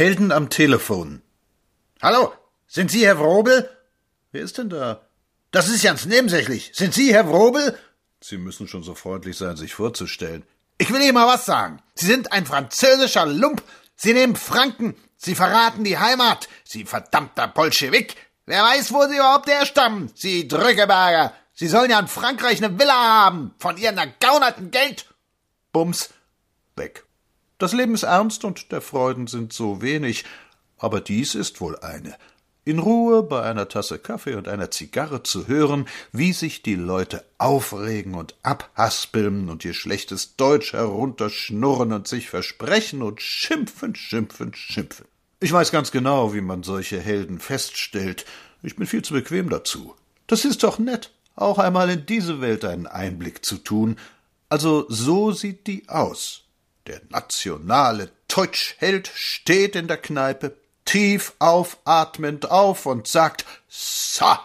Helden am Telefon. Hallo, sind Sie Herr Wrobel? Wer ist denn da? Das ist ganz nebensächlich. Sind Sie Herr Wrobel? Sie müssen schon so freundlich sein, sich vorzustellen. Ich will Ihnen mal was sagen. Sie sind ein französischer Lump. Sie nehmen Franken. Sie verraten die Heimat. Sie verdammter Bolschewik. Wer weiß, wo Sie überhaupt herstammen. Sie Drückeberger. Sie sollen ja in Frankreich eine Villa haben. Von Ihrem ergaunerten Geld. Bums. Weg. Das Leben ist ernst und der Freuden sind so wenig. Aber dies ist wohl eine in Ruhe bei einer Tasse Kaffee und einer Zigarre zu hören, wie sich die Leute aufregen und abhaspeln und ihr schlechtes Deutsch herunterschnurren und sich versprechen und schimpfen, schimpfen, schimpfen. Ich weiß ganz genau, wie man solche Helden feststellt. Ich bin viel zu bequem dazu. Das ist doch nett, auch einmal in diese Welt einen Einblick zu tun. Also so sieht die aus. Der nationale Teutschheld steht in der Kneipe, tief aufatmend auf und sagt Sa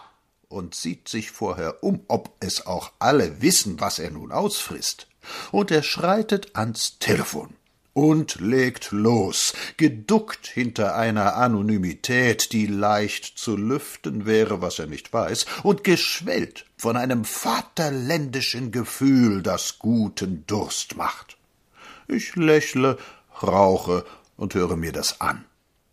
und sieht sich vorher um, ob es auch alle wissen, was er nun ausfrisst. Und er schreitet ans Telefon und legt los, geduckt hinter einer Anonymität, die leicht zu lüften wäre, was er nicht weiß, und geschwellt von einem vaterländischen Gefühl, das guten Durst macht. Ich lächle, rauche und höre mir das an.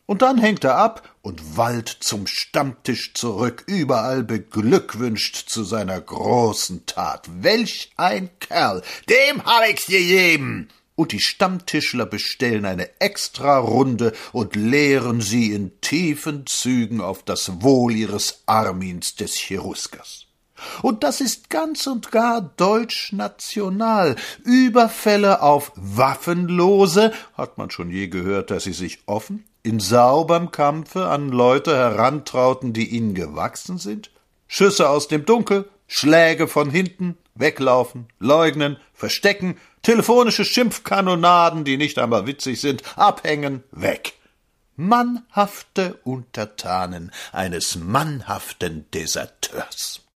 Und dann hängt er ab und wallt zum Stammtisch zurück, überall beglückwünscht zu seiner großen Tat. Welch ein Kerl! Dem hab ich's gegeben! Und die Stammtischler bestellen eine Extrarunde und lehren sie in tiefen Zügen auf das Wohl ihres Armins des Cheruskers. Und das ist ganz und gar deutsch-national. Überfälle auf Waffenlose, hat man schon je gehört, dass sie sich offen, in sauberem Kampfe an Leute herantrauten, die ihnen gewachsen sind? Schüsse aus dem Dunkel, Schläge von hinten, weglaufen, leugnen, verstecken, telefonische Schimpfkanonaden, die nicht einmal witzig sind, abhängen, weg. Mannhafte Untertanen eines mannhaften Deserteurs.